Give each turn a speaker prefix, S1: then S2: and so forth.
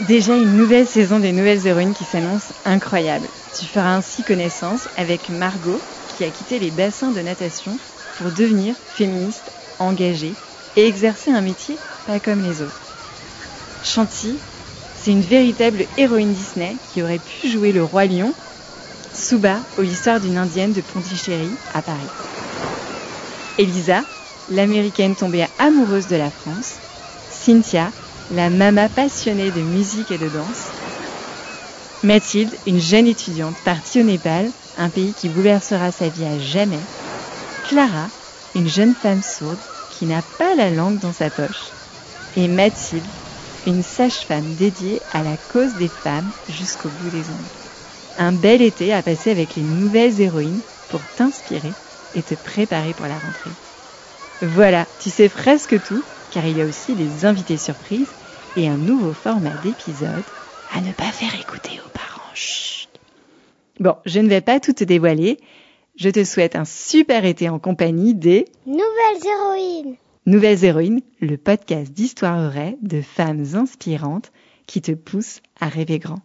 S1: Déjà une nouvelle saison des nouvelles héroïnes qui s'annonce incroyable. Tu feras ainsi connaissance avec Margot qui a quitté les bassins de natation pour devenir féministe engagée et exercer un métier pas comme les autres. Chanty, c'est une véritable héroïne Disney qui aurait pu jouer le roi lion, Suba ou l'histoire d'une indienne de Pondichéry à Paris. Elisa, l'américaine tombée amoureuse de la France, Cynthia, la mama passionnée de musique et de danse, Mathilde, une jeune étudiante partie au Népal, un pays qui bouleversera sa vie à jamais, Clara, une jeune femme sourde qui n'a pas la langue dans sa poche, et Mathilde, une sage-femme dédiée à la cause des femmes jusqu'au bout des ongles. Un bel été à passer avec les nouvelles héroïnes pour t'inspirer et te préparer pour la rentrée. Voilà, tu sais presque tout, car il y a aussi des invités surprises et un nouveau format d'épisode à ne pas faire écouter aux parents. Chut. Bon, je ne vais pas tout te dévoiler. Je te souhaite un super été en compagnie des
S2: Nouvelles héroïnes.
S1: Nouvelles héroïnes, le podcast d'histoire vraie de femmes inspirantes qui te poussent à rêver grand.